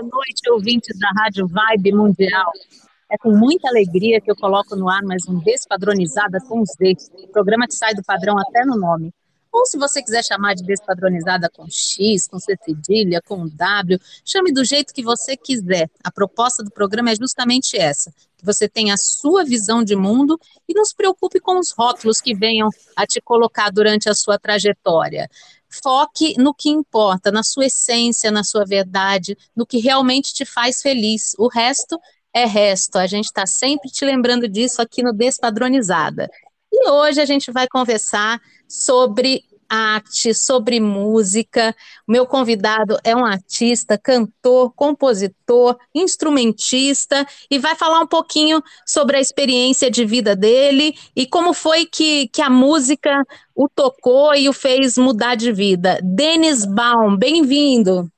Boa noite, ouvintes da Rádio Vibe Mundial. É com muita alegria que eu coloco no ar mais um Despadronizada com D, programa que sai do padrão até no nome. Ou se você quiser chamar de despadronizada com X, com C cedilha, com W, chame do jeito que você quiser. A proposta do programa é justamente essa: que você tenha a sua visão de mundo e não se preocupe com os rótulos que venham a te colocar durante a sua trajetória. Foque no que importa, na sua essência, na sua verdade, no que realmente te faz feliz. O resto é resto. A gente está sempre te lembrando disso aqui no Despadronizada. E hoje a gente vai conversar sobre arte, sobre música. Meu convidado é um artista, cantor, compositor, instrumentista e vai falar um pouquinho sobre a experiência de vida dele e como foi que, que a música o tocou e o fez mudar de vida. Denis Baum, bem-vindo.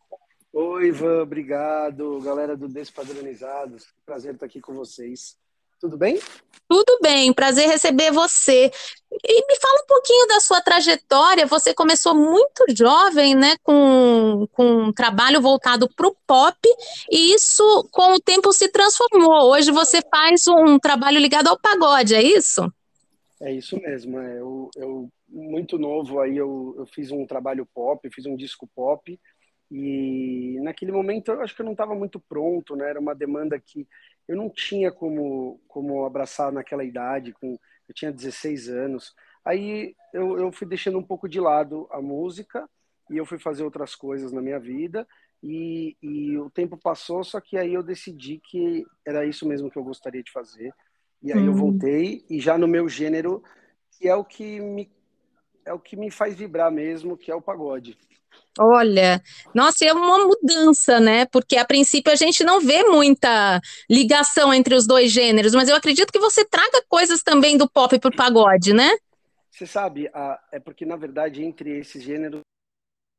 Oi, Ivan, obrigado. Galera do Despadronizados, prazer estar aqui com vocês. Tudo bem? Tudo bem, prazer receber você. E me fala um pouquinho da sua trajetória. Você começou muito jovem, né, com, com um trabalho voltado para o pop, e isso com o tempo se transformou. Hoje você faz um trabalho ligado ao pagode, é isso? É isso mesmo. É. Eu, eu muito novo aí eu, eu fiz um trabalho pop, fiz um disco pop. E naquele momento eu acho que eu não estava muito pronto, né? Era uma demanda que eu não tinha como, como abraçar naquela idade, com, eu tinha 16 anos. Aí eu, eu fui deixando um pouco de lado a música e eu fui fazer outras coisas na minha vida. E, e o tempo passou, só que aí eu decidi que era isso mesmo que eu gostaria de fazer. E aí hum. eu voltei e já no meu gênero, que é o que me é o que me faz vibrar mesmo, que é o pagode. Olha, nossa, é uma mudança, né? Porque a princípio a gente não vê muita ligação entre os dois gêneros, mas eu acredito que você traga coisas também do pop para o pagode, né? Você sabe, é porque na verdade entre esses gêneros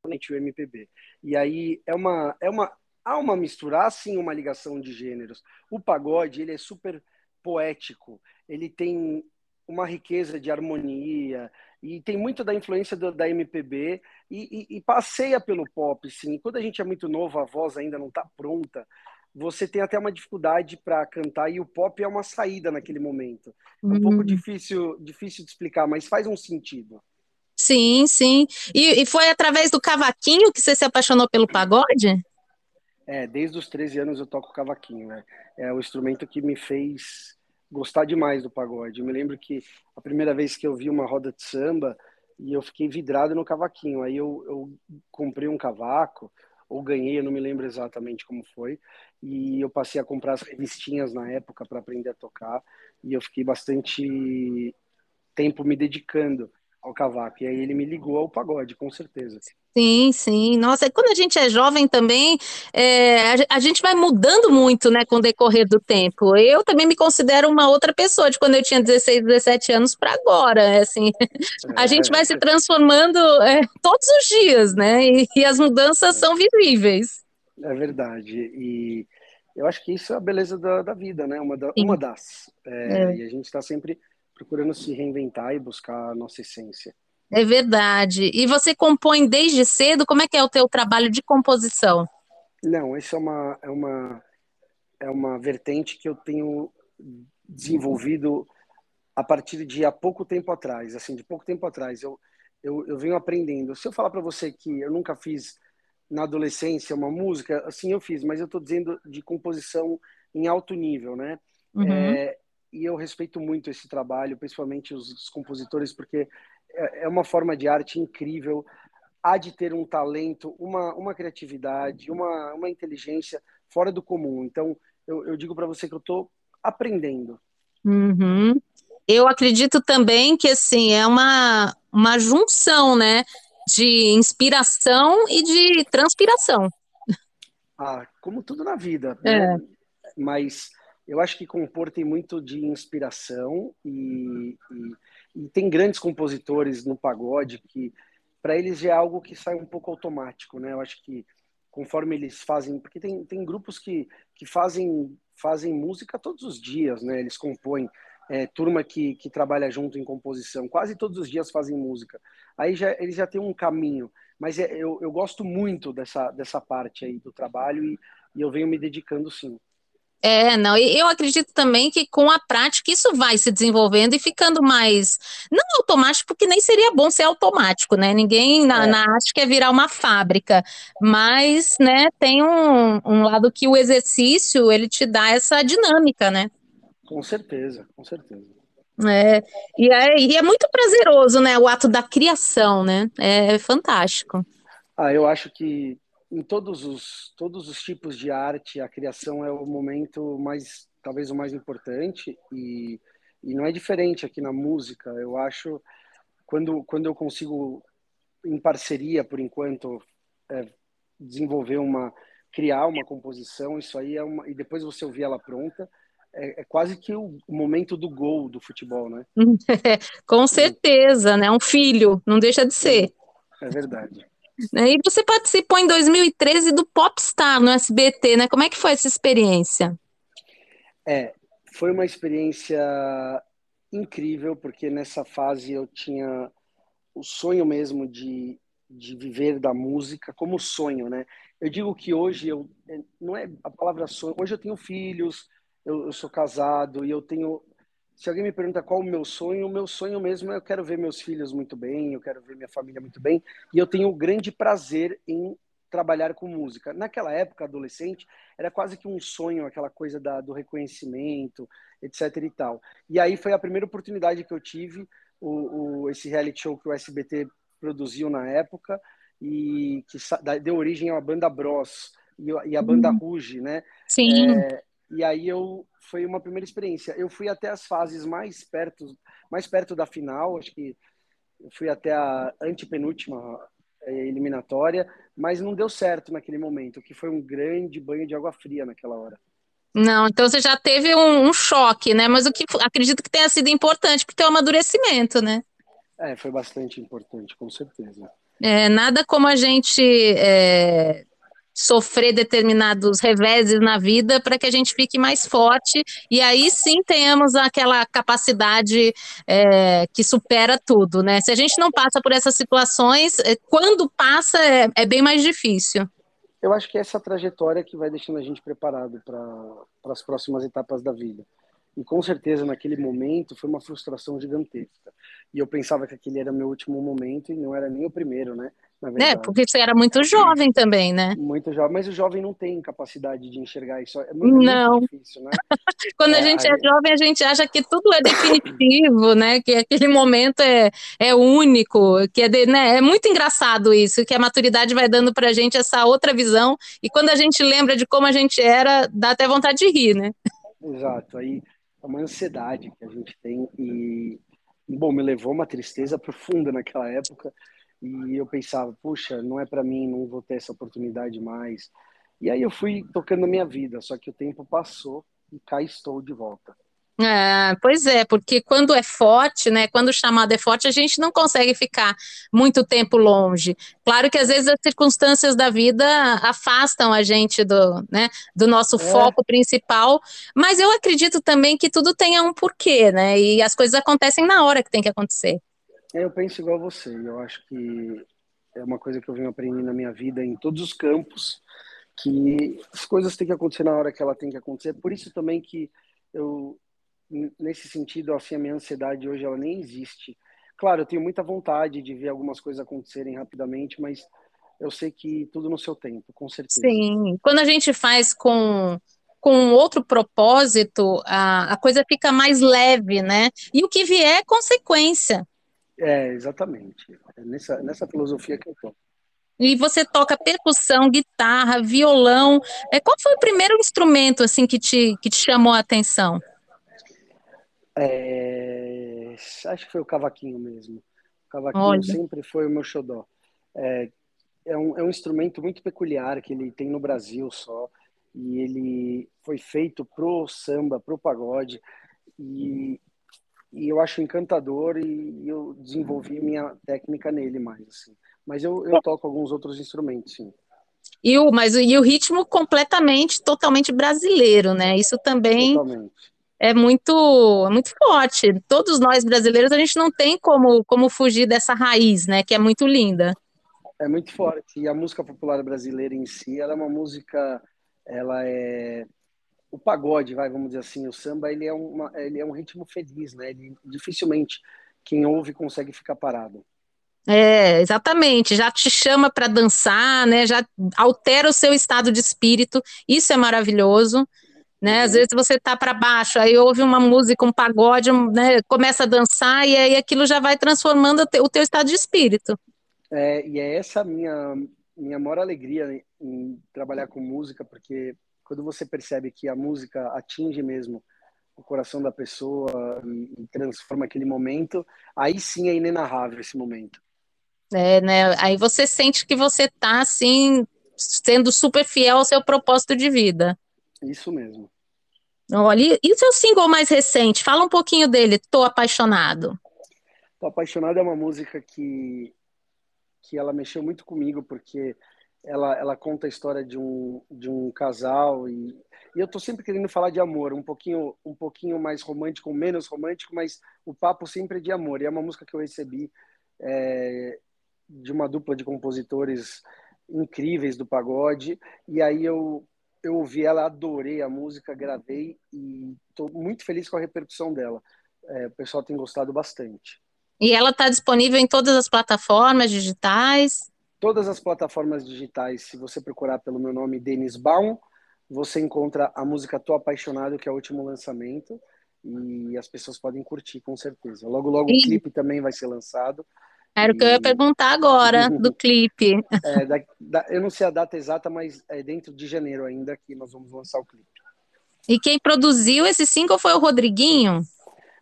o MPB. E aí é uma é uma há uma mistura, há sim uma ligação de gêneros. O pagode, ele é super poético, ele tem uma riqueza de harmonia, e tem muito da influência do, da MPB e, e, e, passeia pelo pop, sim. Quando a gente é muito novo, a voz ainda não está pronta, você tem até uma dificuldade para cantar e o pop é uma saída naquele momento. É um uhum. pouco difícil, difícil de explicar, mas faz um sentido. Sim, sim. E, e foi através do cavaquinho que você se apaixonou pelo pagode? É, desde os 13 anos eu toco cavaquinho, né? É o instrumento que me fez gostar demais do pagode. Eu me lembro que a primeira vez que eu vi uma roda de samba e eu fiquei vidrado no cavaquinho. Aí eu, eu comprei um cavaco, ou ganhei, eu não me lembro exatamente como foi, e eu passei a comprar as revistinhas na época para aprender a tocar, e eu fiquei bastante tempo me dedicando ao cavaco. E aí ele me ligou ao pagode, com certeza. Sim, sim. Nossa, e quando a gente é jovem também, é, a, gente vai mudando muito, né, com o decorrer do tempo. Eu também me considero uma outra pessoa de quando eu tinha 16, 17 anos para agora, é assim. A gente vai se transformando é, todos os dias, né, e, e as mudanças são visíveis. É verdade. E eu acho que isso é a beleza da, da vida, né, uma, da, uma das. É, é. E a gente está sempre procurando se reinventar e buscar a nossa essência. É verdade. E você compõe desde cedo? Como é que é o teu trabalho de composição? Não, isso é uma, é uma, é uma vertente que eu tenho desenvolvido a partir de há pouco tempo atrás, assim, de pouco tempo atrás. Eu, eu, eu venho aprendendo. Se eu falar para você que eu nunca fiz na adolescência uma música, assim eu fiz, mas eu estou dizendo de composição em alto nível, né? Uhum. É, e eu respeito muito esse trabalho, principalmente os, os compositores, porque é, é uma forma de arte incrível. Há de ter um talento, uma, uma criatividade, uma, uma inteligência fora do comum. Então, eu, eu digo para você que eu estou aprendendo. Uhum. Eu acredito também que assim é uma, uma junção, né, de inspiração e de transpiração. Ah, como tudo na vida, né? É. Mas eu acho que compor tem muito de inspiração e, e, e tem grandes compositores no pagode que para eles é algo que sai um pouco automático, né? Eu acho que conforme eles fazem, porque tem, tem grupos que, que fazem fazem música todos os dias, né? Eles compõem é, turma que, que trabalha junto em composição, quase todos os dias fazem música. Aí já eles já têm um caminho, mas é, eu, eu gosto muito dessa dessa parte aí do trabalho e, e eu venho me dedicando sim. É, não, eu acredito também que com a prática isso vai se desenvolvendo e ficando mais, não automático, porque nem seria bom ser automático, né? Ninguém na, é. na arte quer virar uma fábrica, mas, né, tem um, um lado que o exercício, ele te dá essa dinâmica, né? Com certeza, com certeza. É, e é, e é muito prazeroso, né, o ato da criação, né? É fantástico. Ah, eu acho que em todos os todos os tipos de arte a criação é o momento mais talvez o mais importante e, e não é diferente aqui na música. Eu acho quando quando eu consigo em parceria por enquanto é, desenvolver uma criar uma composição isso aí é uma e depois você ouvir ela pronta é, é quase que o, momento do gol do futebol né? Com certeza né? Um filho não deixa de ser. É verdade? E você participou em 2013 do Popstar no SBT, né? Como é que foi essa experiência? É, foi uma experiência incrível, porque nessa fase eu tinha o sonho mesmo de, de viver da música como sonho, né? Eu digo que hoje eu não é a palavra sonho, hoje eu tenho filhos, eu, eu sou casado e eu tenho se alguém me pergunta qual o meu sonho, o meu sonho mesmo é eu quero ver meus filhos muito bem, eu quero ver minha família muito bem, e eu tenho grande prazer em trabalhar com música. Naquela época, adolescente, era quase que um sonho, aquela coisa da, do reconhecimento, etc e tal. E aí foi a primeira oportunidade que eu tive, o, o esse reality show que o SBT produziu na época, e que deu origem à banda Bros, e, e a banda uhum. Ruge, né? Sim. É, e aí eu foi uma primeira experiência. Eu fui até as fases mais perto, mais perto da final, acho que eu fui até a antepenúltima é, eliminatória, mas não deu certo naquele momento, que foi um grande banho de água fria naquela hora. Não, então você já teve um, um choque, né? Mas o que acredito que tenha sido importante para o teu amadurecimento, né? É, foi bastante importante, com certeza. É, nada como a gente é, sofrer determinados reveses na vida para que a gente fique mais forte e aí sim tenhamos aquela capacidade é, que supera tudo, né? Se a gente não passa por essas situações, é, quando passa é, é bem mais difícil. Eu acho que é essa trajetória que vai deixando a gente preparado para as próximas etapas da vida. E com certeza naquele momento foi uma frustração gigantesca. E eu pensava que aquele era meu último momento e não era nem o primeiro, né? É, porque você era muito jovem também, né? Muito jovem, mas o jovem não tem capacidade de enxergar isso. É muito, não. muito difícil, né? Quando é, a gente é jovem, a gente acha que tudo é definitivo, né? Que aquele momento é, é único, que é, de, né? é muito engraçado isso, que a maturidade vai dando pra gente essa outra visão, e quando a gente lembra de como a gente era, dá até vontade de rir, né? Exato, aí é uma ansiedade que a gente tem e, bom, me levou uma tristeza profunda naquela época, e eu pensava, puxa, não é para mim, não vou ter essa oportunidade mais. E aí eu fui tocando a minha vida, só que o tempo passou e cá estou de volta. É, pois é, porque quando é forte, né? Quando o chamado é forte, a gente não consegue ficar muito tempo longe. Claro que às vezes as circunstâncias da vida afastam a gente do, né, do nosso é. foco principal, mas eu acredito também que tudo tenha um porquê, né? E as coisas acontecem na hora que tem que acontecer. É, eu penso igual a você. Eu acho que é uma coisa que eu venho aprendendo na minha vida em todos os campos, que as coisas têm que acontecer na hora que ela tem que acontecer. Por isso também que eu, nesse sentido, assim, a minha ansiedade hoje ela nem existe. Claro, eu tenho muita vontade de ver algumas coisas acontecerem rapidamente, mas eu sei que tudo no seu tempo, com certeza. Sim, quando a gente faz com com outro propósito, a, a coisa fica mais leve, né? E o que vier é consequência. É, exatamente. É nessa, nessa filosofia que eu tô. E você toca percussão, guitarra, violão. É, qual foi o primeiro instrumento assim que te, que te chamou a atenção? É, acho que foi o cavaquinho mesmo. O cavaquinho Olha. sempre foi o meu xodó. É, é, um, é um instrumento muito peculiar que ele tem no Brasil só e ele foi feito pro samba, pro pagode e, e eu acho encantador e eu desenvolvi minha técnica nele mais assim. Mas eu, eu toco alguns outros instrumentos, sim. E o, mas e o ritmo completamente, totalmente brasileiro, né? Isso também totalmente. É muito, é muito forte. Todos nós brasileiros, a gente não tem como, como fugir dessa raiz, né? Que é muito linda. É muito forte. E a música popular brasileira em si, ela é uma música, ela é o pagode, vai, vamos dizer assim, o samba, ele é uma, ele é um ritmo feliz, né? Ele dificilmente quem ouve consegue ficar parado. É, exatamente, já te chama para dançar, né? Já altera o seu estado de espírito. Isso é maravilhoso, né? Às uhum. vezes você tá para baixo, aí ouve uma música, um pagode, né? Começa a dançar e aí aquilo já vai transformando o teu estado de espírito. É, e é essa minha minha maior alegria em trabalhar com música, porque quando você percebe que a música atinge mesmo o coração da pessoa e transforma aquele momento, aí sim é inenarrável esse momento. É, né? Aí você sente que você tá assim sendo super fiel ao seu propósito de vida. Isso mesmo. Olha, e o seu single mais recente? Fala um pouquinho dele, Tô Apaixonado. Tô Apaixonado é uma música que, que ela mexeu muito comigo, porque ela, ela conta a história de um, de um casal e, e eu tô sempre querendo falar de amor, um pouquinho, um pouquinho mais romântico, menos romântico, mas o papo sempre é de amor. E é uma música que eu recebi é, de uma dupla de compositores incríveis do pagode. E aí eu, eu ouvi ela, adorei a música, gravei e estou muito feliz com a repercussão dela. É, o pessoal tem gostado bastante. E ela está disponível em todas as plataformas digitais? Todas as plataformas digitais, se você procurar pelo meu nome, Denis Baum, você encontra a música Tô Apaixonado, que é o último lançamento, e as pessoas podem curtir, com certeza. Logo, logo e... o clipe também vai ser lançado. Era o que eu ia perguntar agora, do clipe. É, da, da, eu não sei a data exata, mas é dentro de janeiro ainda que nós vamos lançar o clipe. E quem produziu esse single foi o Rodriguinho?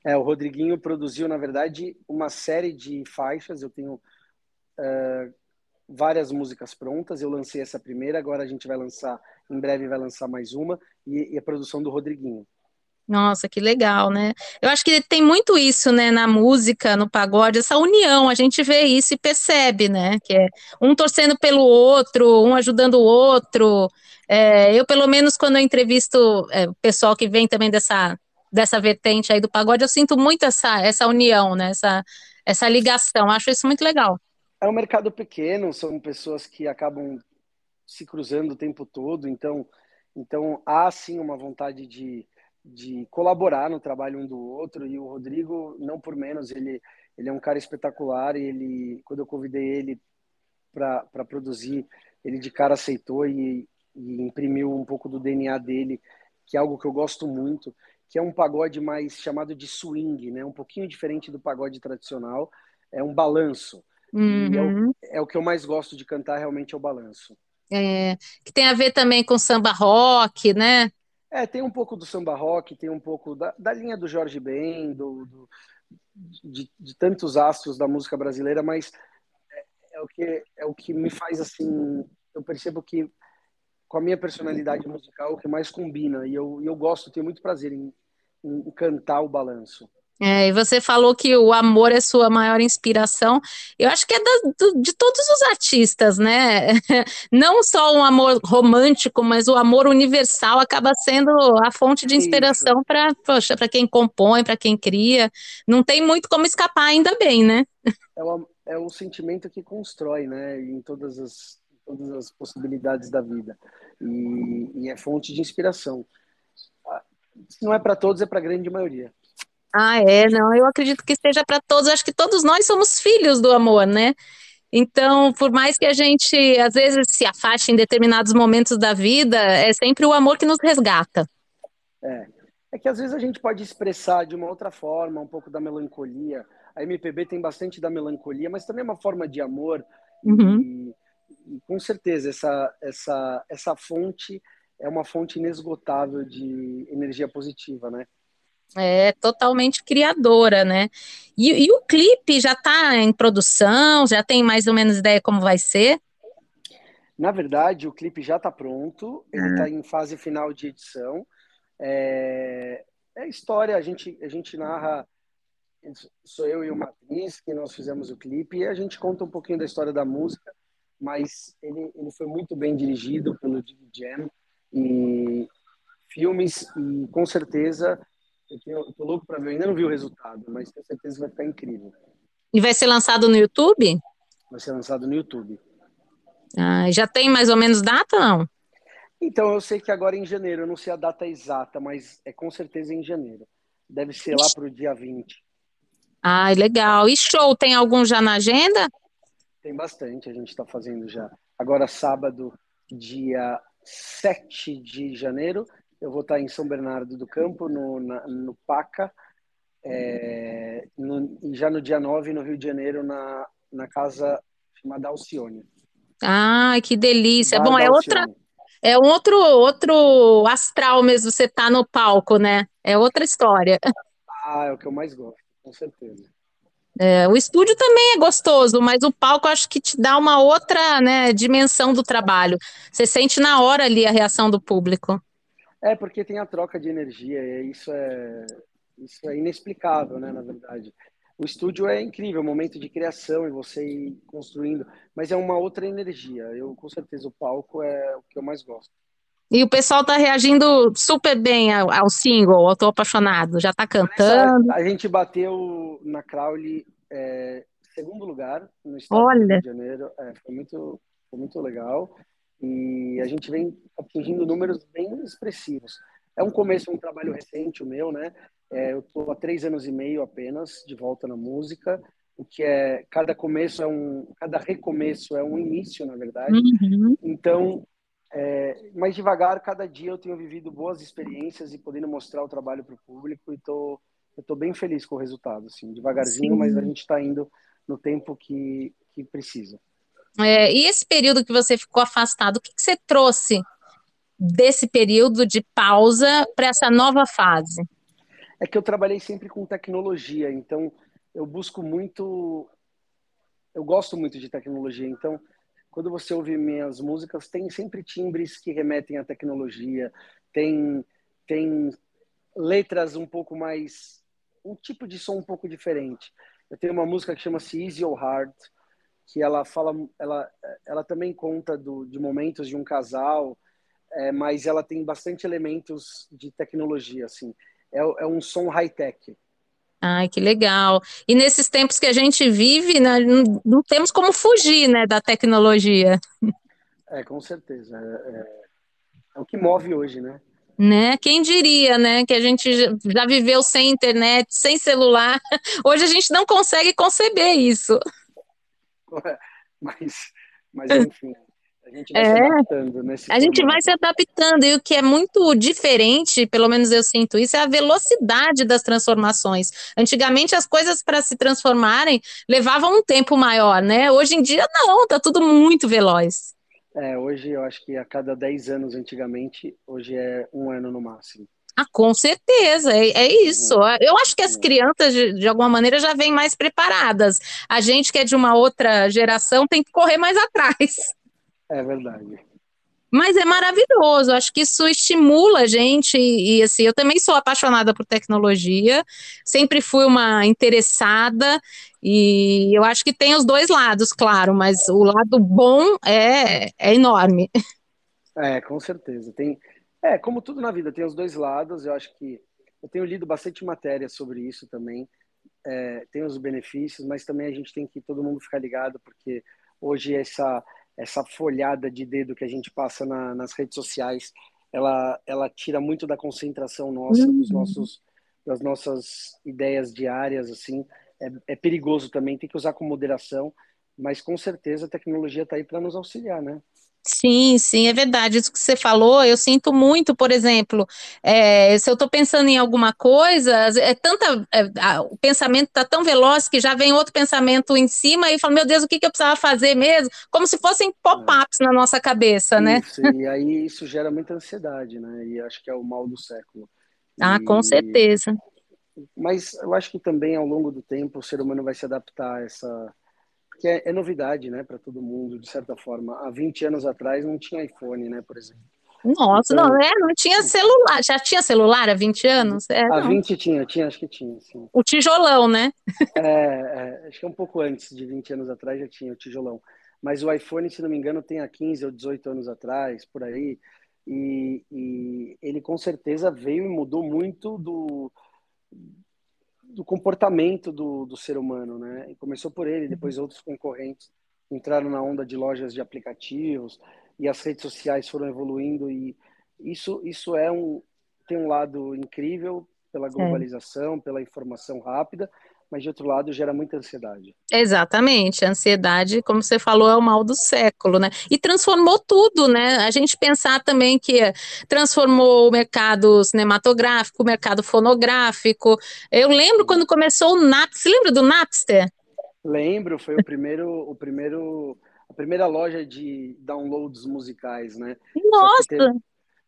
É, o Rodriguinho produziu, na verdade, uma série de faixas. Eu tenho uh, várias músicas prontas. Eu lancei essa primeira, agora a gente vai lançar, em breve vai lançar mais uma, e, e a produção do Rodriguinho. Nossa, que legal, né? Eu acho que tem muito isso, né, na música, no pagode, essa união, a gente vê isso e percebe, né, que é um torcendo pelo outro, um ajudando o outro. É, eu, pelo menos, quando eu entrevisto é, o pessoal que vem também dessa, dessa vertente aí do pagode, eu sinto muito essa, essa união, né, essa, essa ligação, acho isso muito legal. É um mercado pequeno, são pessoas que acabam se cruzando o tempo todo, então, então há sim uma vontade de de colaborar no trabalho um do outro e o Rodrigo não por menos ele ele é um cara espetacular e ele quando eu convidei ele para produzir ele de cara aceitou e, e, imprimiu um pouco do DNA dele que é algo que eu gosto muito que é um pagode mais chamado de swing né um pouquinho diferente do pagode tradicional é um balanço uhum. é, o, é o que eu mais gosto de cantar realmente é o balanço é, que tem a ver também com samba rock, né? É, tem um pouco do samba rock, tem um pouco da, da linha do Jorge Ben, do, do de, de, tantos astros da música brasileira, mas é, é, o que é o que me faz assim, eu percebo que com a minha personalidade musical o que mais combina e eu, eu gosto, tenho muito prazer em, em cantar o balanço. É, e você falou que o amor é sua maior inspiração. Eu acho que é da, do, de todos os artistas, né? Não só um amor romântico, mas o amor universal acaba sendo a fonte de inspiração para, poxa, para quem compõe, para quem cria. Não tem muito como escapar, ainda bem, né? É o, é o sentimento que constrói, né? Em todas as, todas as possibilidades da vida. E, e é fonte de inspiração. Ah, se não é para todos, é para a grande maioria. Ah, é, não, eu acredito que seja para todos, acho que todos nós somos filhos do amor, né? Então, por mais que a gente às vezes se afaste em determinados momentos da vida, é sempre o amor que nos resgata. É. É que às vezes a gente pode expressar de uma outra forma um pouco da melancolia. A MPB tem bastante da melancolia, mas também é uma forma de amor. Uhum. E, e, com certeza essa, essa, essa fonte é uma fonte inesgotável de energia positiva, né? É totalmente criadora, né? E, e o clipe já está em produção? Já tem mais ou menos ideia como vai ser? Na verdade, o clipe já está pronto, ele está em fase final de edição. É, é história, a gente, a gente narra, sou eu e o Matriz que nós fizemos o clipe, e a gente conta um pouquinho da história da música, mas ele, ele foi muito bem dirigido pelo Dig Jam, e filmes, e com certeza, eu, tenho, eu tô louco para ver, eu ainda não vi o resultado, mas com certeza vai ficar incrível. E vai ser lançado no YouTube? Vai ser lançado no YouTube. Ah, já tem mais ou menos data, não? Então, eu sei que agora é em janeiro, eu não sei a data exata, mas é com certeza em janeiro. Deve ser lá para o dia 20. Ah, legal. E show, tem algum já na agenda? Tem bastante, a gente está fazendo já. Agora, sábado, dia 7 de janeiro, eu vou estar em São Bernardo do Campo, no, na, no PACA, é, no, e já no dia 9, no Rio de Janeiro, na, na casa chamada Alcione. Ah, que delícia. Bar Bom, é outra é um outro outro astral mesmo você tá no palco, né? É outra história. Ah, é o que eu mais gosto, com certeza. É, o estúdio também é gostoso, mas o palco acho que te dá uma outra né, dimensão do trabalho. Você sente na hora ali a reação do público. É, porque tem a troca de energia, e isso é, isso é inexplicável, né, na verdade. O estúdio é incrível, o momento de criação e você ir construindo, mas é uma outra energia. Eu, com certeza, o palco é o que eu mais gosto. E o pessoal tá reagindo super bem ao, ao single, eu tô apaixonado, já tá cantando. A gente bateu na Crowley é, segundo lugar no estado Olha. do Rio de Janeiro. É, foi, muito, foi muito legal. E a gente vem atingindo números bem expressivos. É um começo, um trabalho recente o meu, né? É, eu estou há três anos e meio apenas de volta na música, o que é cada começo é um, cada recomeço é um início, na verdade. Uhum. Então, é, mais devagar, cada dia eu tenho vivido boas experiências e podendo mostrar o trabalho para o público e tô, eu tô bem feliz com o resultado, assim, devagarzinho, Sim. mas a gente está indo no tempo que, que precisa. É, e esse período que você ficou afastado, o que, que você trouxe desse período de pausa para essa nova fase? É que eu trabalhei sempre com tecnologia, então eu busco muito, eu gosto muito de tecnologia, então quando você ouve minhas músicas tem sempre timbres que remetem à tecnologia, tem tem letras um pouco mais um tipo de som um pouco diferente. Eu tenho uma música que chama-se Easy or Hard, que ela fala, ela, ela também conta do, de momentos de um casal, é, mas ela tem bastante elementos de tecnologia, assim é, é um som high-tech. Ai, que legal. E nesses tempos que a gente vive, né, não, não, temos como fugir né, da tecnologia. É, com certeza. É, é, é, o que move hoje, né? Né? Quem diria, né, que a gente já viveu sem internet, sem celular. Hoje a gente não consegue conceber isso. Mas, mas enfim, a gente vai é, se adaptando nesse A gente vai se adaptando, e o que é muito diferente, pelo menos eu sinto isso, é a velocidade das transformações. Antigamente as coisas para se transformarem levavam um tempo maior, né? Hoje em dia não, tá tudo muito veloz. É, hoje eu acho que a cada 10 anos antigamente, hoje é um ano no máximo. Ah, com certeza, é, é isso. Uhum. Eu acho que as crianças, de, de, alguma maneira, já vêm mais preparadas. A gente que é de uma outra geração tem que correr mais atrás. É verdade. Mas é maravilhoso, acho que isso estimula a gente, e, e, assim, eu também sou apaixonada por tecnologia, sempre fui uma interessada, e eu acho que tem os dois lados, claro, mas o lado bom é, é enorme. É, com certeza. Tem, é, como tudo na vida, tem os dois lados, eu acho que eu tenho lido bastante matéria sobre isso também, é, tem os benefícios, mas também a gente tem que todo mundo ficar ligado, porque hoje essa essa folhada de dedo que a gente passa na, nas redes sociais, ela, ela tira muito da concentração nossa, uhum. dos nossos, das nossas ideias diárias, assim. É, é perigoso também, tem que usar com moderação, mas com certeza a tecnologia está aí para nos auxiliar, né? Sim, sim, é verdade. Isso que você falou, eu sinto muito, por exemplo, é, se eu estou pensando em alguma coisa, é tanta, é, a, o pensamento está tão veloz que já vem outro pensamento em cima e fala, meu Deus, o que, que eu precisava fazer mesmo? Como se fossem pop-ups é. na nossa cabeça, né? isso? E aí isso gera muita ansiedade, né? E acho que é o mal do século. Ah, e... com certeza. Mas eu acho que também ao longo do tempo o ser humano vai se adaptar a essa que é, é novidade, né, para todo mundo, de certa forma. Há 20 anos atrás não tinha iPhone, né, por exemplo. Nossa, então, não, é, não tinha celular. Já tinha celular há 20 anos? É, há 20 tinha, tinha, acho que tinha, sim. O tijolão, né? É, é, acho que é um pouco antes de 20 anos atrás já tinha o tijolão. Mas o iPhone, se não me engano, tem há 15 ou 18 anos atrás, por aí. E, e ele com certeza veio e mudou muito do, do comportamento do, do ser humano, né? E começou por ele, depois outros concorrentes entraram na onda de lojas de aplicativos e as redes sociais foram evoluindo e isso isso é um tem um lado incrível pela globalização, é. pela informação rápida, mas de outro lado gera muita ansiedade. Exatamente, a ansiedade, como você falou, é o mal do século, né? E transformou tudo, né? A gente pensar também que transformou o mercado cinematográfico, o mercado fonográfico. Eu lembro quando começou o Napster, você lembra do Napster? Lembro, foi o primeiro, o primeiro, a primeira loja de downloads musicais, né? Nossa, teve,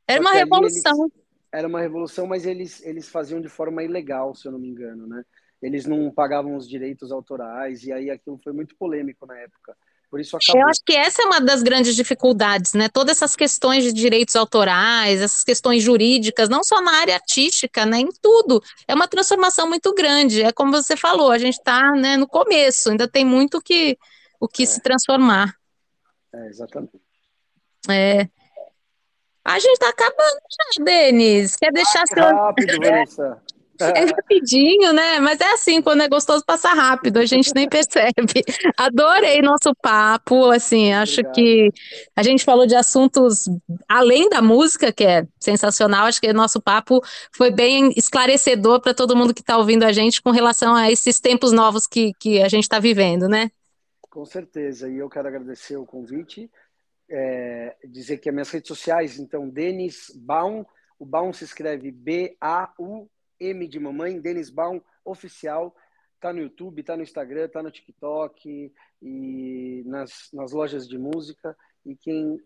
era uma revolução. Era uma revolução, mas eles, eles faziam de forma ilegal, se eu não me engano, né? eles não pagavam os direitos autorais, e aí aquilo foi muito polêmico na época. Por isso acabou. Eu acho que essa é uma das grandes dificuldades, né? Todas essas questões de direitos autorais, essas questões jurídicas, não só na área artística, né? Em tudo. É uma transformação muito grande. É como você falou, a gente está né, no começo, ainda tem muito que, o que é. se transformar. É, exatamente. É. A gente está acabando já, Denis. Quer deixar seu. Rápido, Vanessa. É rapidinho, né? Mas é assim, quando é gostoso, passa rápido, a gente nem percebe. Adorei nosso papo, assim, acho Obrigado. que a gente falou de assuntos além da música, que é sensacional, acho que nosso papo foi bem esclarecedor para todo mundo que está ouvindo a gente com relação a esses tempos novos que, que a gente está vivendo, né? Com certeza, e eu quero agradecer o convite, é, dizer que as minhas redes sociais, então, Denis Baum, o Baum se escreve B-A-U M de Mamãe, Denis Baum, oficial. Tá no YouTube, tá no Instagram, tá no TikTok e nas, nas lojas de música. E quem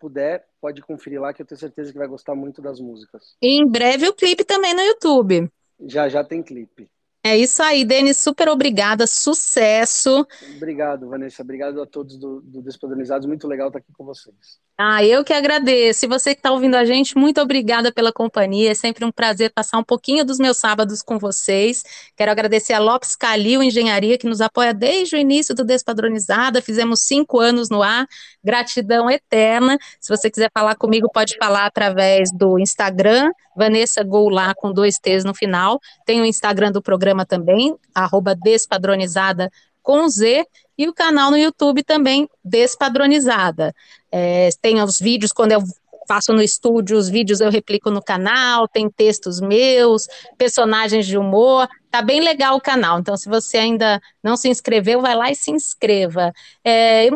puder, pode conferir lá, que eu tenho certeza que vai gostar muito das músicas. E em breve o clipe também no YouTube. Já, já tem clipe. É isso aí, Denis, super obrigada, sucesso. Obrigado, Vanessa, obrigado a todos do, do Despadronizados, muito legal estar aqui com vocês. Ah, eu que agradeço. E você que está ouvindo a gente, muito obrigada pela companhia. É sempre um prazer passar um pouquinho dos meus sábados com vocês. Quero agradecer a Lopes Calil Engenharia, que nos apoia desde o início do Despadronizada. Fizemos cinco anos no ar. Gratidão eterna. Se você quiser falar comigo, pode falar através do Instagram, Vanessa Goulart, com dois T's no final. Tem o Instagram do programa também, arroba Despadronizada com Z e o canal no YouTube também despadronizada. É, tem os vídeos, quando eu faço no estúdio, os vídeos eu replico no canal, tem textos meus, personagens de humor, tá bem legal o canal. Então, se você ainda não se inscreveu, vai lá e se inscreva. É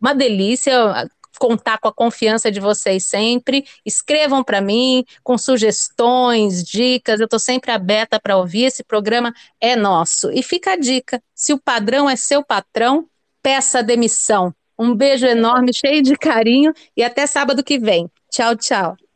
uma delícia contar com a confiança de vocês sempre. Escrevam para mim com sugestões, dicas. Eu estou sempre aberta para ouvir. Esse programa é nosso. E fica a dica: se o padrão é seu patrão, peça demissão. Um beijo enorme, cheio de carinho e até sábado que vem. Tchau, tchau.